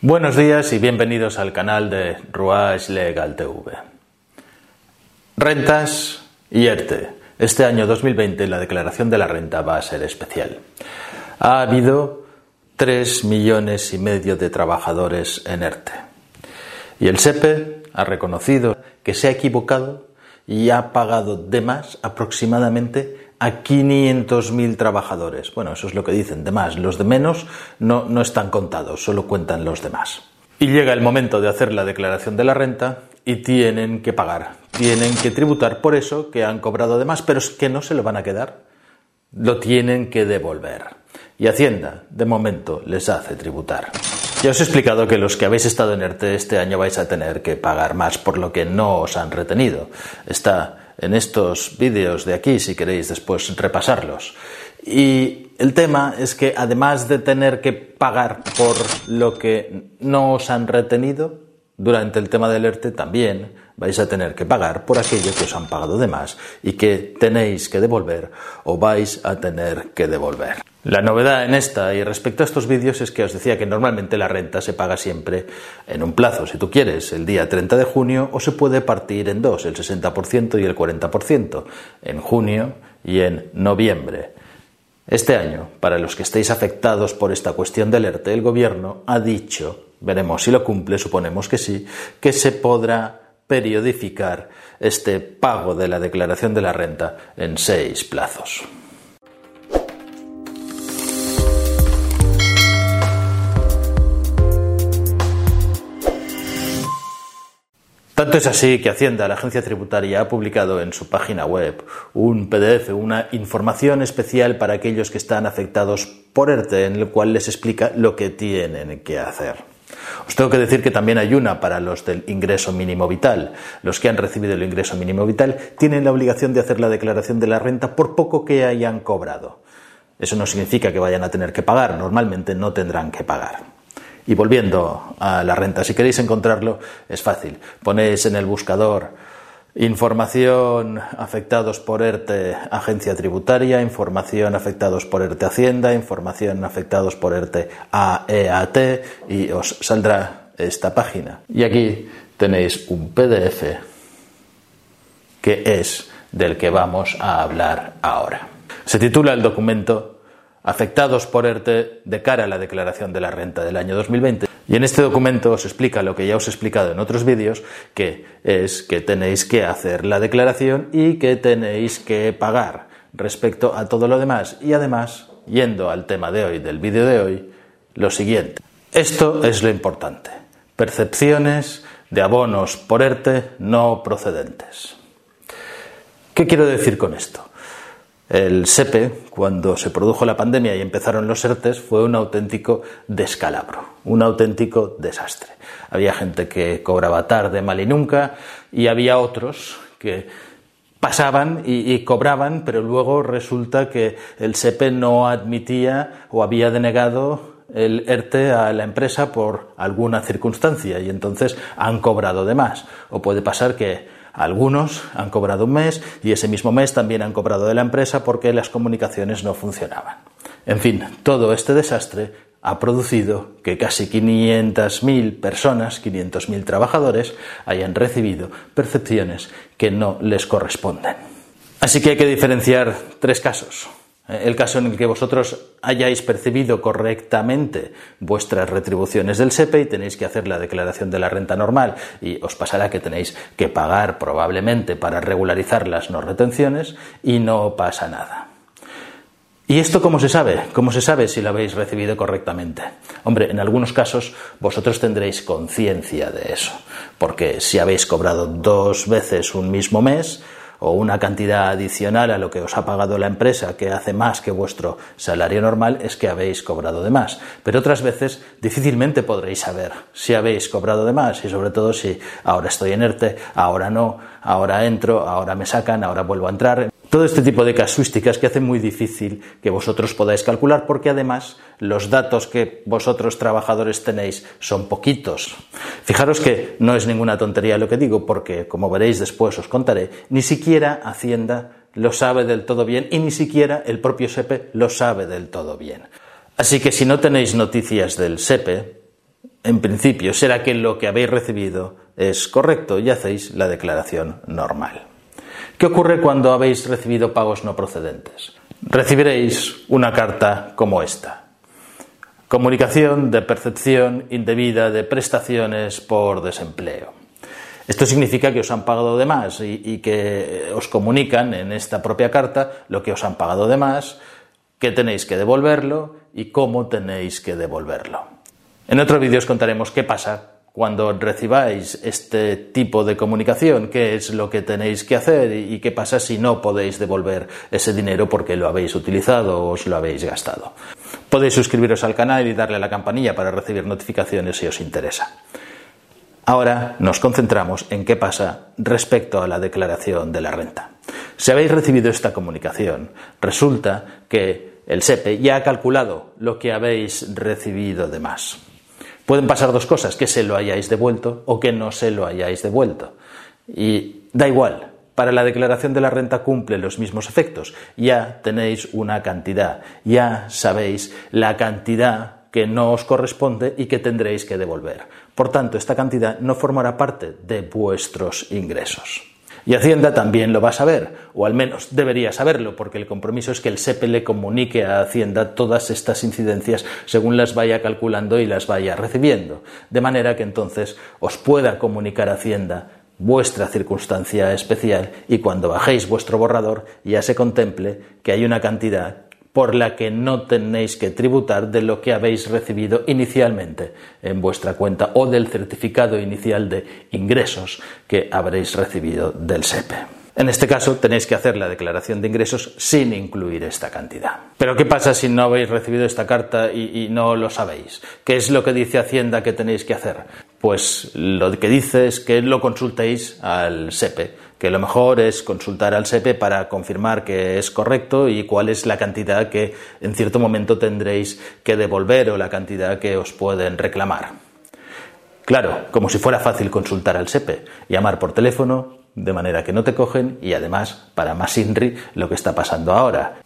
Buenos días y bienvenidos al canal de Ruach Legal TV. Rentas y ERTE. Este año 2020 la declaración de la renta va a ser especial. Ha habido 3 millones y medio de trabajadores en ERTE. Y el SEPE ha reconocido que se ha equivocado y ha pagado de más aproximadamente a 500.000 trabajadores. Bueno, eso es lo que dicen, de más. Los de menos no, no están contados, solo cuentan los demás. Y llega el momento de hacer la declaración de la renta y tienen que pagar, tienen que tributar por eso que han cobrado de más, pero es que no se lo van a quedar, lo tienen que devolver. Y Hacienda, de momento, les hace tributar. Ya os he explicado que los que habéis estado en ERTE este año vais a tener que pagar más por lo que no os han retenido. Está en estos vídeos de aquí si queréis después repasarlos. Y el tema es que además de tener que pagar por lo que no os han retenido, durante el tema del ERTE también vais a tener que pagar por aquello que os han pagado de más y que tenéis que devolver o vais a tener que devolver. La novedad en esta y respecto a estos vídeos es que os decía que normalmente la renta se paga siempre en un plazo, si tú quieres, el día 30 de junio o se puede partir en dos, el 60% y el 40%, en junio y en noviembre. Este año, para los que estéis afectados por esta cuestión del ERTE, el Gobierno ha dicho, veremos si lo cumple, suponemos que sí, que se podrá periodificar este pago de la declaración de la renta en seis plazos. Tanto es así que Hacienda, la agencia tributaria, ha publicado en su página web un PDF, una información especial para aquellos que están afectados por ERTE, en el cual les explica lo que tienen que hacer. Os tengo que decir que también hay una para los del ingreso mínimo vital. Los que han recibido el ingreso mínimo vital tienen la obligación de hacer la declaración de la renta por poco que hayan cobrado. Eso no significa que vayan a tener que pagar, normalmente no tendrán que pagar. Y volviendo a la renta, si queréis encontrarlo, es fácil. Ponéis en el buscador información afectados por ERTE Agencia Tributaria, información afectados por ERTE Hacienda, información afectados por ERTE AEAT y os saldrá esta página. Y aquí tenéis un PDF que es del que vamos a hablar ahora. Se titula el documento afectados por ERTE de cara a la declaración de la renta del año 2020. Y en este documento os explica lo que ya os he explicado en otros vídeos, que es que tenéis que hacer la declaración y que tenéis que pagar respecto a todo lo demás. Y además, yendo al tema de hoy, del vídeo de hoy, lo siguiente. Esto es lo importante. Percepciones de abonos por ERTE no procedentes. ¿Qué quiero decir con esto? El SEPE, cuando se produjo la pandemia y empezaron los ERTES, fue un auténtico descalabro, un auténtico desastre. Había gente que cobraba tarde, mal y nunca, y había otros que pasaban y, cobraban, pero luego resulta que el SEPE no admitía o había denegado el ERTE a la empresa por alguna circunstancia y entonces han cobrado de más. O puede pasar que algunos han cobrado un mes y ese mismo mes también han cobrado de la empresa porque las comunicaciones no funcionaban. En fin, todo este desastre ha producido que casi 500.000 personas, 500.000 trabajadores, hayan recibido percepciones que no les corresponden. Así que hay que diferenciar tres casos el caso en el que vosotros hayáis percibido correctamente vuestras retribuciones del SEPE y tenéis que hacer la declaración de la renta normal y os pasará que tenéis que pagar probablemente para regularizar las no retenciones y no pasa nada. ¿Y esto cómo se sabe? ¿Cómo se sabe si lo habéis recibido correctamente? Hombre, en algunos casos vosotros tendréis conciencia de eso, porque si habéis cobrado dos veces un mismo mes, o una cantidad adicional a lo que os ha pagado la empresa que hace más que vuestro salario normal, es que habéis cobrado de más. Pero otras veces difícilmente podréis saber si habéis cobrado de más y sobre todo si ahora estoy en ERTE, ahora no, ahora entro, ahora me sacan, ahora vuelvo a entrar. Todo este tipo de casuísticas que hacen muy difícil que vosotros podáis calcular porque además los datos que vosotros trabajadores tenéis son poquitos. Fijaros que no es ninguna tontería lo que digo porque, como veréis después os contaré, ni siquiera Hacienda lo sabe del todo bien y ni siquiera el propio SEPE lo sabe del todo bien. Así que si no tenéis noticias del SEPE, en principio será que lo que habéis recibido es correcto y hacéis la declaración normal. ¿Qué ocurre cuando habéis recibido pagos no procedentes? Recibiréis una carta como esta. Comunicación de percepción indebida de prestaciones por desempleo. Esto significa que os han pagado de más y, que os comunican en esta propia carta lo que os han pagado de más, que tenéis que devolverlo y cómo tenéis que devolverlo. En otro vídeo os contaremos qué pasa cuando recibáis este tipo de comunicación, qué es lo que tenéis que hacer y qué pasa si no podéis devolver ese dinero porque lo habéis utilizado o os lo habéis gastado. Podéis suscribiros al canal y darle a la campanilla para recibir notificaciones si os interesa. Ahora nos concentramos en qué pasa respecto a la declaración de la renta. Si habéis recibido esta comunicación, resulta que el SEPE ya ha calculado lo que habéis recibido de más. Pueden pasar dos cosas, que se lo hayáis devuelto o que no se lo hayáis devuelto. Y da igual, para la declaración de la renta cumple los mismos efectos. Ya tenéis una cantidad, ya sabéis la cantidad que no os corresponde y que tendréis que devolver. Por tanto, esta cantidad no formará parte de vuestros ingresos. Y Hacienda también lo va a saber, o al menos debería saberlo, porque el compromiso es que el SEPE le comunique a Hacienda todas estas incidencias según las vaya calculando y las vaya recibiendo, de manera que entonces os pueda comunicar Hacienda vuestra circunstancia especial y cuando bajéis vuestro borrador ya se contemple que hay una cantidad por la que no tenéis que tributar de lo que habéis recibido inicialmente en vuestra cuenta o del certificado inicial de ingresos que habréis recibido del SEPE. En este caso tenéis que hacer la declaración de ingresos sin incluir esta cantidad. Pero ¿qué pasa si no habéis recibido esta carta y, no lo sabéis? ¿Qué es lo que dice Hacienda que tenéis que hacer? Pues lo que dice es que lo consultéis al SEPE que lo mejor es consultar al SEPE para confirmar que es correcto y cuál es la cantidad que en cierto momento tendréis que devolver o la cantidad que os pueden reclamar. Claro, como si fuera fácil consultar al SEPE, llamar por teléfono, de manera que no te cogen y además, para más INRI, lo que está pasando ahora.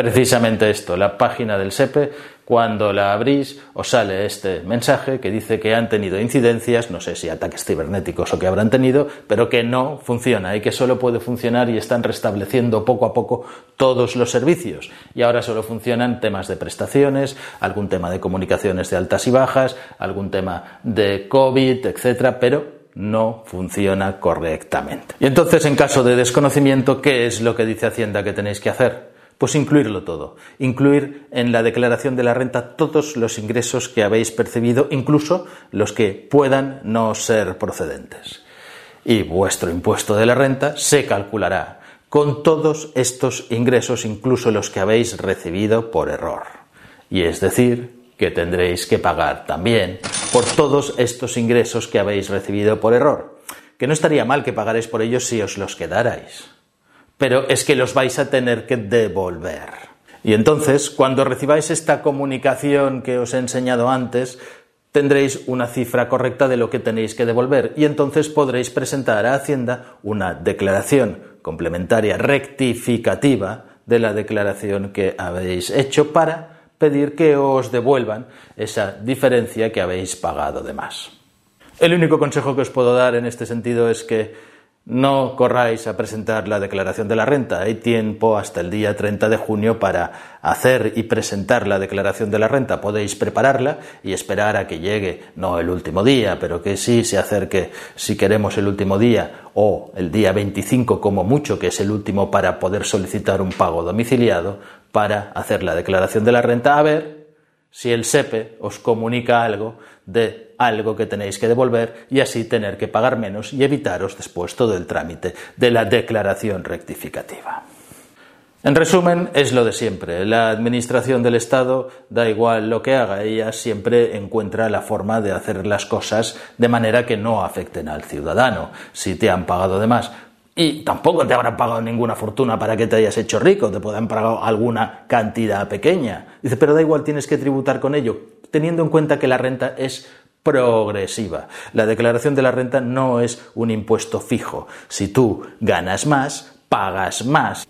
Precisamente esto, la página del SEPE cuando la abrís, os sale este mensaje que dice que han tenido incidencias, no sé si ataques cibernéticos o que habrán tenido, pero que no funciona y que solo puede funcionar y están restableciendo poco a poco todos los servicios. Y ahora solo funcionan temas de prestaciones, algún tema de comunicaciones de altas y bajas, algún tema de COVID, etcétera, pero no funciona correctamente. Y entonces, en caso de desconocimiento, ¿qué es lo que dice Hacienda que tenéis que hacer? Pues incluirlo todo, incluir en la declaración de la renta todos los ingresos que habéis percibido, incluso los que puedan no ser procedentes. Y vuestro impuesto de la renta se calculará con todos estos ingresos, incluso los que habéis recibido por error. Y es decir, que tendréis que pagar también por todos estos ingresos que habéis recibido por error. Que no estaría mal que pagarais por ellos si os los quedarais pero es que los vais a tener que devolver. Y entonces, cuando recibáis esta comunicación que os he enseñado antes, tendréis una cifra correcta de lo que tenéis que devolver y entonces podréis presentar a Hacienda una declaración complementaria rectificativa de la declaración que habéis hecho para pedir que os devuelvan esa diferencia que habéis pagado de más. El único consejo que os puedo dar en este sentido es que no corráis a presentar la declaración de la renta. Hay tiempo hasta el día 30 de junio para hacer y presentar la declaración de la renta. Podéis prepararla y esperar a que llegue, no el último día, pero que sí se acerque, si queremos, el último día o el día 25 como mucho, que es el último para poder solicitar un pago domiciliado, para hacer la declaración de la renta. A ver si el SEPE os comunica algo de algo que tenéis que devolver y así tener que pagar menos y evitaros después todo el trámite de la declaración rectificativa. En resumen, es lo de siempre. La Administración del Estado, da igual lo que haga, ella siempre encuentra la forma de hacer las cosas de manera que no afecten al ciudadano. Si te han pagado de más, y tampoco te habrán pagado ninguna fortuna para que te hayas hecho rico, te pueden pagado alguna cantidad pequeña. Dice, pero da igual, tienes que tributar con ello, teniendo en cuenta que la renta es progresiva. La declaración de la renta no es un impuesto fijo. Si tú ganas más, pagas más.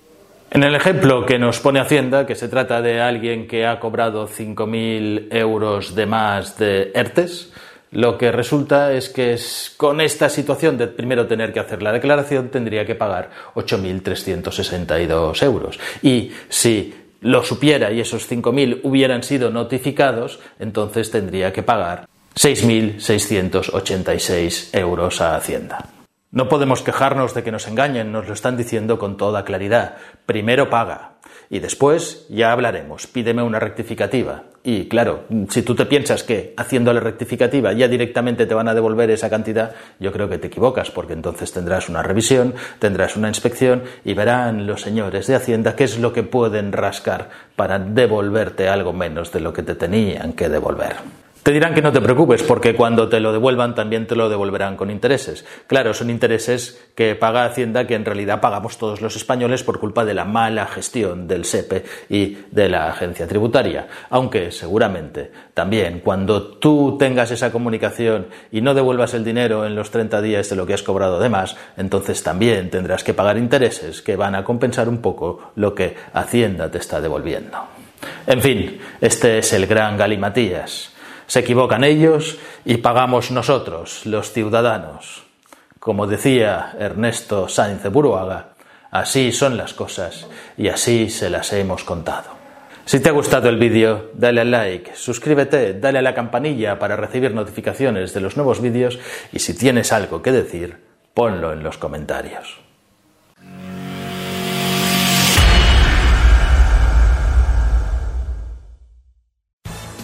En el ejemplo que nos pone Hacienda, que se trata de alguien que ha cobrado 5.000 euros de más de ERTES, lo que resulta es que con esta situación de primero tener que hacer la declaración tendría que pagar 8.362 euros. Y si lo supiera y esos 5.000 hubieran sido notificados, entonces tendría que pagar 6.686 euros a Hacienda. No podemos quejarnos de que nos engañen, nos lo están diciendo con toda claridad. Primero paga y después ya hablaremos, pídeme una rectificativa. Y claro, si tú te piensas que haciendo la rectificativa ya directamente te van a devolver esa cantidad, yo creo que te equivocas, porque entonces tendrás una revisión, tendrás una inspección y verán los señores de Hacienda qué es lo que pueden rascar para devolverte algo menos de lo que te tenían que devolver. Te dirán que no te preocupes porque cuando te lo devuelvan también te lo devolverán con intereses. Claro, son intereses que paga Hacienda que en realidad pagamos todos los españoles por culpa de la mala gestión del SEPE y de la agencia tributaria. Aunque seguramente también cuando tú tengas esa comunicación y no devuelvas el dinero en los 30 días de lo que has cobrado de más, entonces también tendrás que pagar intereses que van a compensar un poco lo que Hacienda te está devolviendo. En fin, este es el gran galimatías. Se equivocan ellos y pagamos nosotros, los ciudadanos. Como decía Ernesto Sáenz de Buruaga, así son las cosas y así se las hemos contado. Si te ha gustado el vídeo, dale al like, suscríbete, dale a la campanilla para recibir notificaciones de los nuevos vídeos y si tienes algo que decir, ponlo en los comentarios.